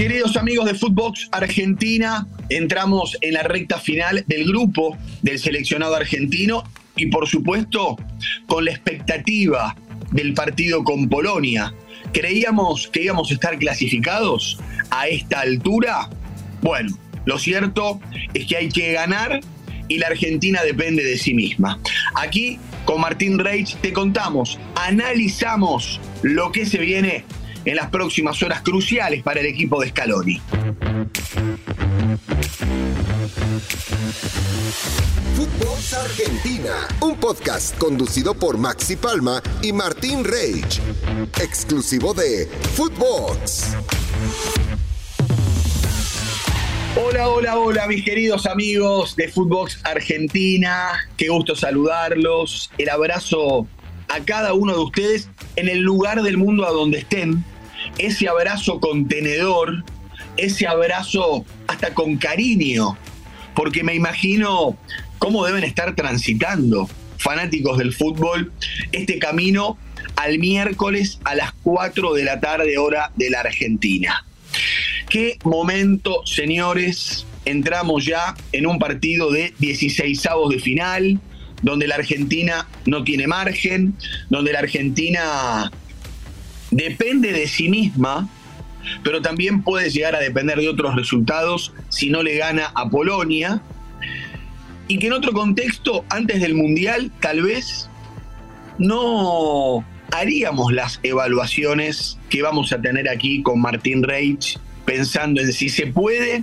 Queridos amigos de Footbox Argentina, entramos en la recta final del grupo del seleccionado argentino y por supuesto con la expectativa del partido con Polonia. ¿Creíamos que íbamos a estar clasificados a esta altura? Bueno, lo cierto es que hay que ganar y la Argentina depende de sí misma. Aquí con Martín Reich te contamos, analizamos lo que se viene en las próximas horas cruciales para el equipo de Scaloni. Footbox Argentina, un podcast conducido por Maxi Palma y Martín Reich, exclusivo de Footbox. Hola, hola, hola, mis queridos amigos de Footbox Argentina. Qué gusto saludarlos. El abrazo a cada uno de ustedes en el lugar del mundo a donde estén. Ese abrazo contenedor, ese abrazo hasta con cariño, porque me imagino cómo deben estar transitando fanáticos del fútbol este camino al miércoles a las 4 de la tarde hora de la Argentina. Qué momento, señores. Entramos ya en un partido de 16 avos de final, donde la Argentina no tiene margen, donde la Argentina depende de sí misma, pero también puede llegar a depender de otros resultados si no le gana a Polonia. Y que en otro contexto, antes del Mundial, tal vez no haríamos las evaluaciones que vamos a tener aquí con Martín Reich, pensando en si se puede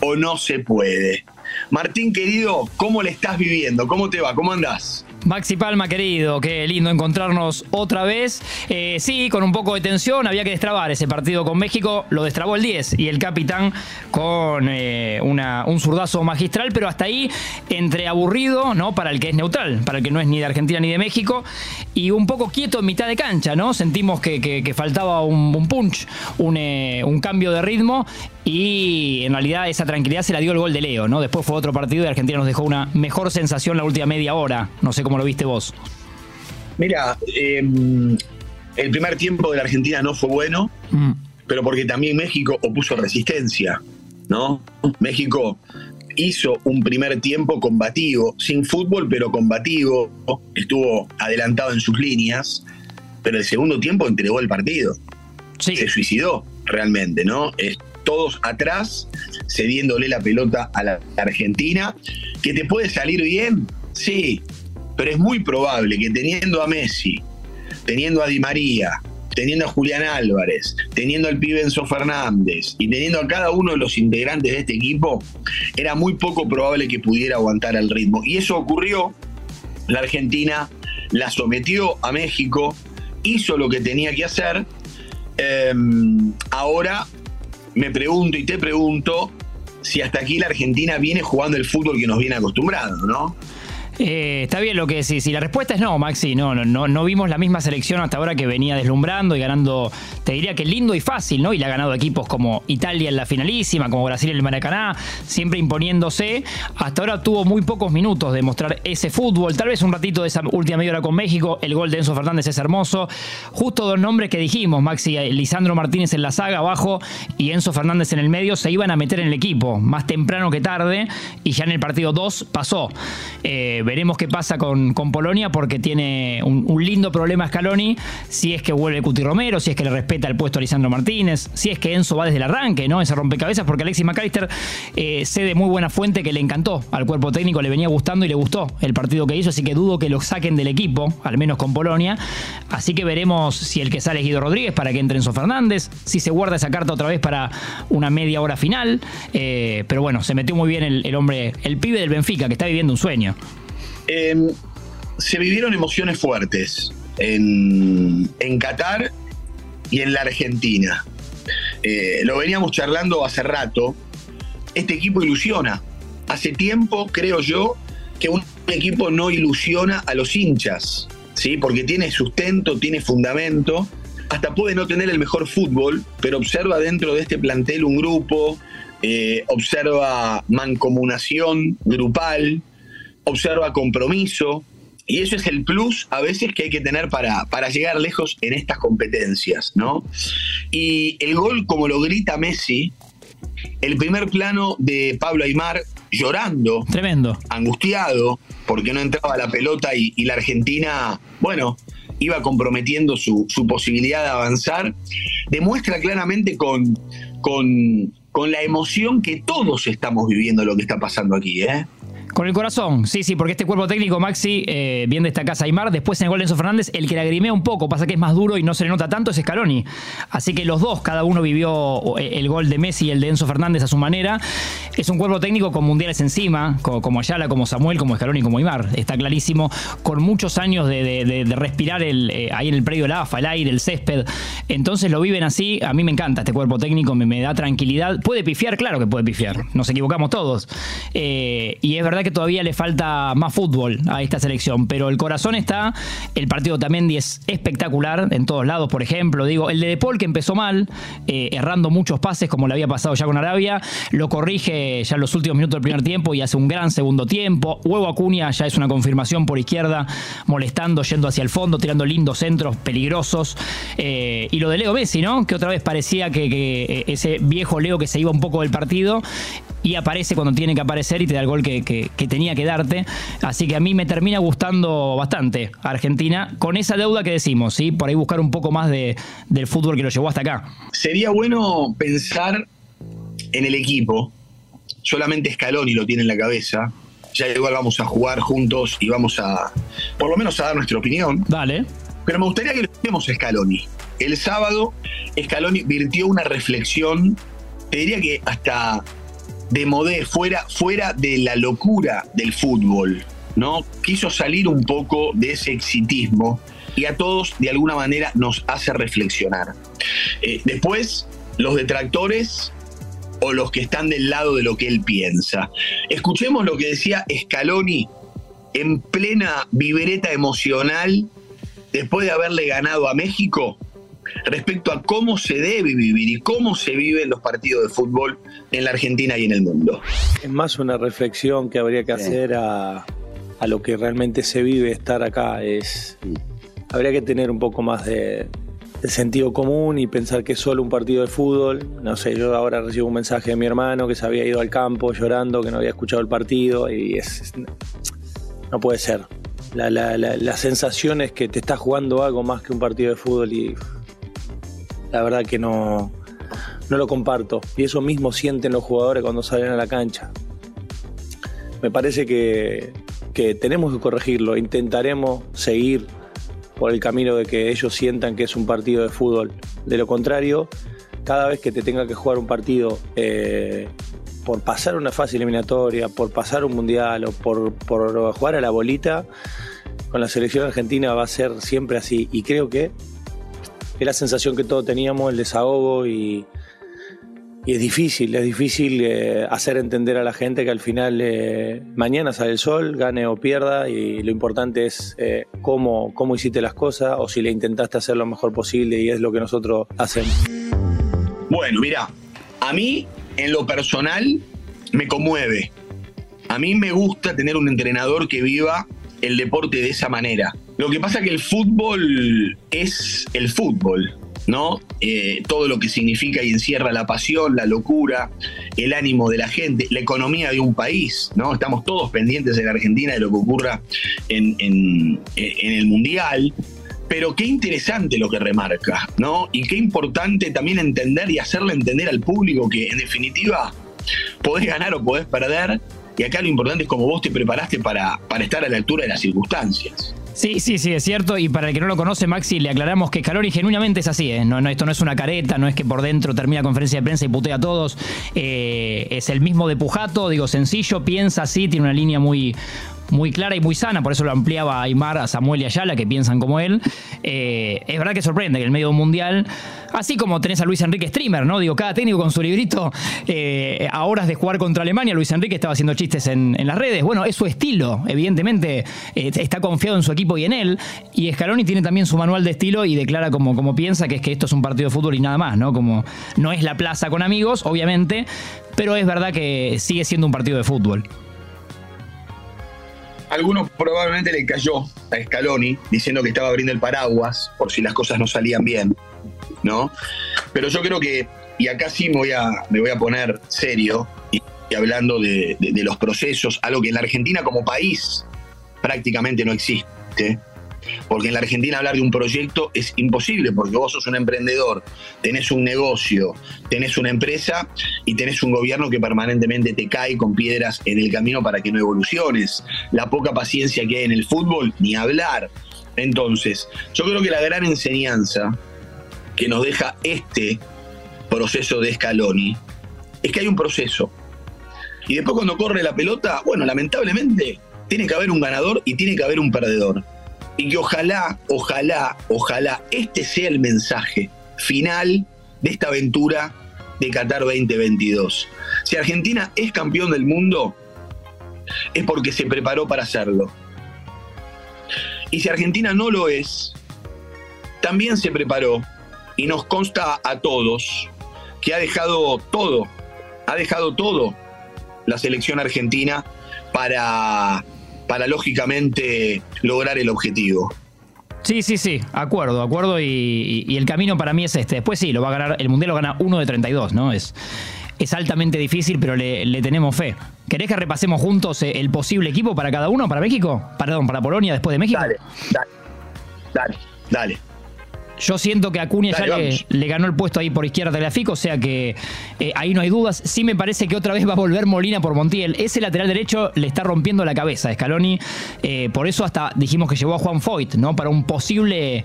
o no se puede. Martín, querido, ¿cómo le estás viviendo? ¿Cómo te va? ¿Cómo andás? Maxi Palma, querido, qué lindo encontrarnos otra vez. Eh, sí, con un poco de tensión, había que destrabar ese partido con México, lo destrabó el 10 y el capitán con eh, un zurdazo magistral, pero hasta ahí entre aburrido, ¿no? Para el que es neutral, para el que no es ni de Argentina ni de México, y un poco quieto en mitad de cancha, ¿no? Sentimos que, faltaba un, punch, un, eh, un cambio de ritmo y en realidad esa tranquilidad se la dio el gol de Leo, ¿no? Después fue otro partido y Argentina nos dejó una mejor sensación la última media hora. No sé cómo lo viste vos. Mira, em, el primer tiempo de la Argentina no fue bueno, mm. pero porque también México opuso resistencia, ¿no? México hizo un primer tiempo combativo, sin fútbol, pero combativo, estuvo adelantado en sus líneas, pero el segundo tiempo entregó el partido. Se suicidó realmente, ¿no? todos atrás, cediéndole la pelota a la Argentina. ¿Que te puede salir bien? Sí, pero es muy probable que teniendo a Messi, teniendo a Di María, teniendo a Julián Álvarez, teniendo al pibe Fernández y teniendo a cada uno de los integrantes de este equipo, era muy poco probable que pudiera aguantar el ritmo. Y eso ocurrió. La Argentina la sometió a México, hizo lo que tenía que hacer. Em, ahora me pregunto y te pregunto si hasta aquí la Argentina viene jugando el fútbol que nos viene acostumbrado, ¿no? Eh, está bien lo que decís. Y la respuesta es no, Maxi. No, no, no, no vimos la misma selección hasta ahora que venía deslumbrando y ganando, te diría que lindo y fácil, ¿no? Y le ha ganado equipos como Italia en la finalísima, como Brasil en el Maracaná, siempre imponiéndose. Hasta ahora tuvo muy pocos minutos de mostrar ese fútbol. Tal vez un ratito de esa última media hora con México. El gol de Enzo Fernández es hermoso. Justo dos nombres que dijimos, Maxi, Lisandro Martínez en la saga abajo y Enzo Fernández en el medio, se iban a meter en el equipo, más temprano que tarde, y ya en el partido 2 pasó. Eh, veremos qué pasa con, con Polonia porque tiene un, lindo problema Scaloni, si es que vuelve Cuti Romero, si es que le respeta el puesto a Lisandro Martínez, si es que Enzo va desde el arranque, ¿no? Ese rompecabezas, porque Alexis McAllister eh, sé de muy buena fuente que le encantó al cuerpo técnico, le venía gustando y le gustó el partido que hizo, así que dudo que lo saquen del equipo, al menos con Polonia. Así que veremos si el que sale es Guido Rodríguez para que entre Enzo Fernández, si se guarda esa carta otra vez para una media hora final. Eh, pero bueno, se metió muy bien el hombre, el pibe del Benfica, que está viviendo un sueño. Em, se vivieron emociones fuertes en, Qatar y en la Argentina. Eh, lo veníamos charlando hace rato. Este equipo ilusiona. Hace tiempo, creo yo, que un equipo no ilusiona a los hinchas, ¿sí? porque tiene sustento, tiene fundamento. Hasta puede no tener el mejor fútbol, pero observa dentro de este plantel un grupo, eh, observa mancomunación grupal, observa compromiso, Y eso es el plus a veces que hay que tener para, para llegar lejos en estas competencias, ¿no? Y el gol, como lo grita Messi, el primer plano de Pablo Aymar llorando. Tremendo. Angustiado, porque no entraba la pelota y, la Argentina, bueno, iba comprometiendo su, su, posibilidad de avanzar, demuestra claramente con, con, con la emoción que todos estamos viviendo lo que está pasando aquí, ¿eh? Con el corazón, sí, sí, porque este cuerpo técnico, Maxi, eh, bien casa Aymar, después en el gol de Enzo Fernández, el que le agrimea un poco, pasa que es más duro y no se le nota tanto, es Scaloni. Así que los dos, cada uno vivió eh, el gol de Messi y el de Enzo Fernández a su manera. Es un cuerpo técnico con mundiales encima, como, Ayala, como Samuel, como Scaloni, como Aymar, está clarísimo, con muchos años de, respirar el, eh, ahí en el predio el AFA, el aire, el césped. Entonces lo viven así, a mí me encanta este cuerpo técnico, me, me da tranquilidad. Puede pifiar, claro que puede pifiar, nos equivocamos todos. y es verdad que todavía le falta más fútbol a esta selección, pero el corazón está, el partido también es espectacular en todos lados, por ejemplo, digo, el de Depol que empezó mal, eh, errando muchos pases como le había pasado ya con Arabia, lo corrige ya en los últimos minutos del primer tiempo y hace un gran segundo tiempo, Huevo Acuña ya es una confirmación por izquierda, molestando, yendo hacia el fondo, tirando lindos centros peligrosos, eh, y lo de Leo Messi, ¿no? Que otra vez parecía que, que eh, ese viejo Leo que se iba un poco del partido y aparece cuando tiene que aparecer y te da el gol que, tenía que darte. Así que a mí me termina gustando bastante Argentina con esa deuda que decimos, ¿sí? Por ahí buscar un poco más de, del fútbol que lo llevó hasta acá. Sería bueno pensar en el equipo. Solamente Scaloni lo tiene en la cabeza. Ya igual vamos a jugar juntos y vamos a, por lo menos, a dar nuestra opinión. Dale. Pero me gustaría que lo escuchemos a Scaloni. El sábado, Scaloni virtió una reflexión, te diría que hasta de modé, fuera, fuera de la locura del fútbol, ¿no? Quiso salir un poco de ese exitismo y a todos de alguna manera nos hace reflexionar. Eh, después, los detractores o los que están del lado de lo que él piensa. Escuchemos lo que decía Scaloni en plena vibreta emocional después de haberle ganado a México respecto a cómo se debe vivir y cómo se viven los partidos de fútbol en la Argentina y en el mundo. Es más una reflexión que habría que hacer a, lo que realmente se vive estar acá. Es, habría que tener un poco más de, sentido común y pensar que es solo un partido de fútbol. No sé, yo ahora recibo un mensaje de mi hermano que se había ido al campo llorando, que no había escuchado el partido y es, no puede ser. La, la sensación es que te estás jugando algo más que un partido de fútbol y la verdad que no, no lo comparto. Y eso mismo sienten los jugadores cuando salen a la cancha. Me parece que, que tenemos que corregirlo. Intentaremos seguir por el camino de que ellos sientan que es un partido de fútbol. De lo contrario, cada vez que te tenga que jugar un partido eh, por pasar una fase eliminatoria, por pasar un mundial o por, por jugar a la bolita, con la selección argentina va a ser siempre así. Y creo que es la sensación que todos teníamos, el desahogo y, es difícil, es difícil eh, hacer entender a la gente que al final eh, mañana sale el sol, gane o pierda y lo importante es eh, cómo, cómo hiciste las cosas o si le intentaste hacer lo mejor posible y es lo que nosotros hacemos. Bueno, mira, a mí en lo personal me conmueve. A mí me gusta tener un entrenador que viva el deporte de esa manera. Lo que pasa es que el fútbol es el fútbol, ¿no? Eh, todo lo que significa y encierra la pasión, la locura, el ánimo de la gente, la economía de un país, ¿no? Estamos todos pendientes en Argentina de lo que ocurra en, en el Mundial. Pero qué interesante lo que remarca, ¿no? Y qué importante también entender y hacerle entender al público que, en definitiva, podés ganar o podés perder, y acá lo importante es cómo vos te preparaste para, para estar a la altura de las circunstancias. Sí, sí, sí, es cierto. Y para el que no lo conoce, Maxi, le aclaramos que Scaloni genuinamente es así. ¿eh? No, no, esto no es una careta, no es que por dentro termina conferencia de prensa y putea a todos. Eh, es el mismo de Pujato, digo, sencillo, piensa así, tiene una línea muy, muy clara y muy sana, por eso lo ampliaba a Aymar, a Samuel y Ayala, que piensan como él. Eh, es verdad que sorprende que el medio mundial, así como tenés a Luis Enrique Streamer, ¿no? Digo, cada técnico con su librito, eh, a horas de jugar contra Alemania, Luis Enrique estaba haciendo chistes en, las redes. Bueno, es su estilo, evidentemente eh, está confiado en su equipo y en él. Y Scaloni tiene también su manual de estilo y declara como, como piensa que es que esto es un partido de fútbol y nada más, ¿no? Como no es la plaza con amigos, obviamente, pero es verdad que sigue siendo un partido de fútbol. Algunos probablemente le cayó a Scaloni diciendo que estaba abriendo el paraguas por si las cosas no salían bien, ¿no? Pero yo creo que, y acá sí me voy a, me voy a poner serio y, hablando de, de los procesos, algo que en la Argentina como país prácticamente no existe porque en la Argentina hablar de un proyecto es imposible, porque vos sos un emprendedor, tenés un negocio, tenés una empresa y tenés un gobierno que permanentemente te cae con piedras en el camino para que no evoluciones. La poca paciencia que hay en el fútbol, ni hablar. Entonces, yo creo que la gran enseñanza que nos deja este proceso de Scaloni es que hay un proceso. Y después cuando corre la pelota, bueno, lamentablemente tiene que haber un ganador y tiene que haber un perdedor y que ojalá, ojalá, ojalá este sea el mensaje final de esta aventura de Qatar 2022. Si Argentina es campeón del mundo, es porque se preparó para hacerlo. Y si Argentina no lo es, también se preparó y nos consta a todos que ha dejado todo, ha dejado todo la selección argentina para para lógicamente lograr el objetivo. Sí, sí, sí, acuerdo, acuerdo y, el camino para mí es este. Después sí, lo va a ganar, el Mundial lo gana uno de 32, ¿no? Es, es altamente difícil, pero le, tenemos fe. ¿Querés que repasemos juntos eh, el posible equipo para cada uno, para México? Perdón, para Polonia después de México. Dale, dale, dale, dale. Yo siento que Acuña ya le, ganó el puesto ahí por izquierda de la FIC, o sea que eh, ahí no hay dudas. Sí me parece que otra vez va a volver Molina por Montiel. Ese lateral derecho le está rompiendo la cabeza a Scaloni. Eh, por eso hasta dijimos que llevó a Juan Foyt, ¿no? Para un posible, eh,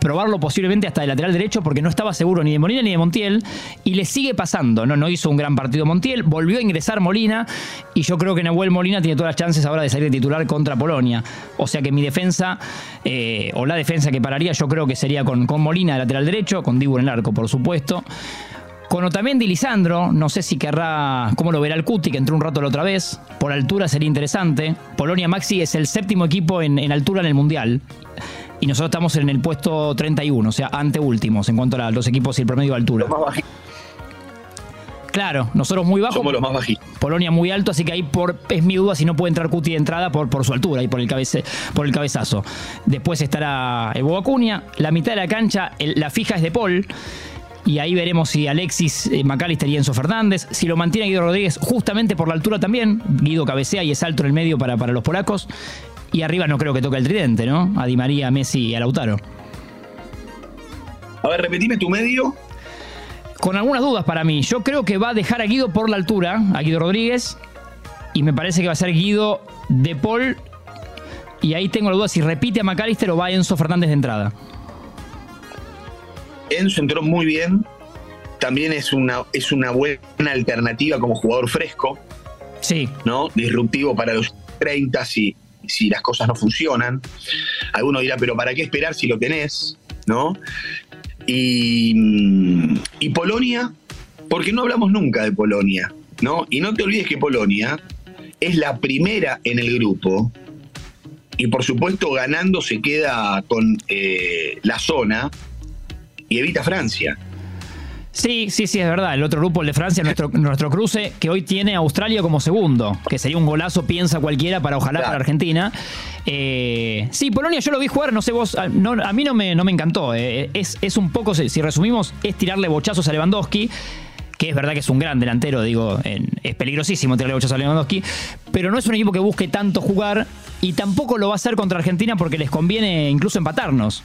probarlo posiblemente hasta el lateral derecho, porque no estaba seguro ni de Molina ni de Montiel. Y le sigue pasando, ¿no? No hizo un gran partido Montiel, volvió a ingresar Molina. Y yo creo que Nahuel Molina tiene todas las chances ahora de salir de titular contra Polonia. O sea que mi defensa, o la defensa que pararía, yo creo que sería con con, Molina lateral derecho, con Dibu en el arco, por supuesto. Con Otamendi Lisandro, no sé si querrá, cómo lo verá el Cuti, que entró un rato la otra vez. Por altura sería interesante. Polonia Maxi es el séptimo equipo en, altura en el Mundial. Y nosotros estamos en el puesto 31, o sea, anteúltimos en cuanto a los equipos y el promedio de altura. Claro, nosotros muy bajos. Somos los más bajitos. Polonia muy alto, así que ahí por, es mi duda si no puede entrar Cuti de entrada por, por su altura y por el, cabece, por el cabezazo. Después estará Evo Acuña. La mitad de la cancha, la fija es de Paul. Y ahí veremos si Alexis eh, McAllister y Enzo Fernández. Si lo mantiene Guido Rodríguez, justamente por la altura también. Guido cabecea y es alto en el medio para, para los polacos. Y arriba no creo que toque el tridente, ¿no? A Di María, Messi y a Lautaro. A ver, repetime tu medio con algunas dudas para mí. Yo creo que va a dejar a Guido por la altura, a Guido Rodríguez, y me parece que va a ser Guido de Paul. Y ahí tengo la duda si repite a McAllister o va Enzo Fernández de entrada. Enzo entró muy bien. También es una, es una buena alternativa como jugador fresco. Sí. ¿No? Disruptivo para los 30 si, si las cosas no funcionan. Alguno dirá, pero ¿para qué esperar si lo tenés? ¿No? Y, Polonia, porque no hablamos nunca de Polonia, ¿no? Y no te olvides que Polonia es la primera en el grupo y por supuesto ganando se queda con eh, la zona y evita Francia. Sí, sí, sí, es verdad. El otro grupo, el de Francia, nuestro, nuestro cruce, que hoy tiene a Australia como segundo, que sería un golazo, piensa cualquiera, para ojalá para Argentina. Eh, sí, Polonia yo lo vi jugar, no sé vos, a, mí no me, no me encantó. Eh, es, es un poco, si resumimos, es tirarle bochazos a Lewandowski que es verdad que es un gran delantero, digo, es peligrosísimo tirarle bochazos a Lewandowski, pero no es un equipo que busque tanto jugar y tampoco lo va a hacer contra Argentina porque les conviene incluso empatarnos.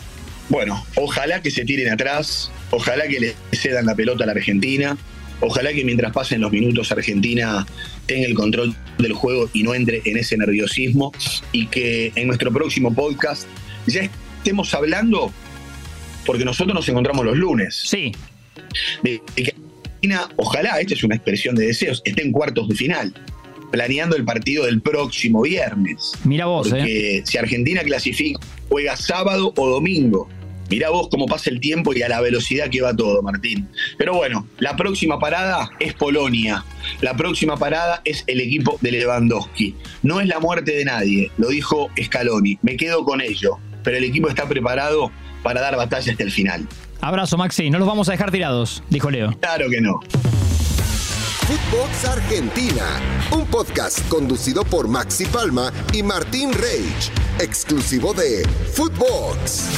Bueno, ojalá que se tiren atrás, ojalá que le cedan la pelota a la Argentina, ojalá que mientras pasen los minutos Argentina tenga el control del juego y no entre en ese nerviosismo y que en nuestro próximo podcast ya estemos hablando, porque nosotros nos encontramos los lunes. Sí. De, que Argentina, ojalá, esta es una expresión de deseos, esté en cuartos de final planeando el partido del próximo viernes. Mira vos, Porque eh. si Argentina clasifica, juega sábado o domingo. Mirá vos cómo pasa el tiempo y a la velocidad que va todo, Martín. Pero bueno, la próxima parada es Polonia. La próxima parada es el equipo de Lewandowski. No es la muerte de nadie, lo dijo Scaloni. Me quedo con ello. Pero el equipo está preparado para dar batalla hasta el final. Abrazo, Maxi. No los vamos a dejar tirados, dijo Leo. Claro que no. Footbox Argentina, un podcast conducido por Maxi Palma y Martín Reich, exclusivo de Footbox.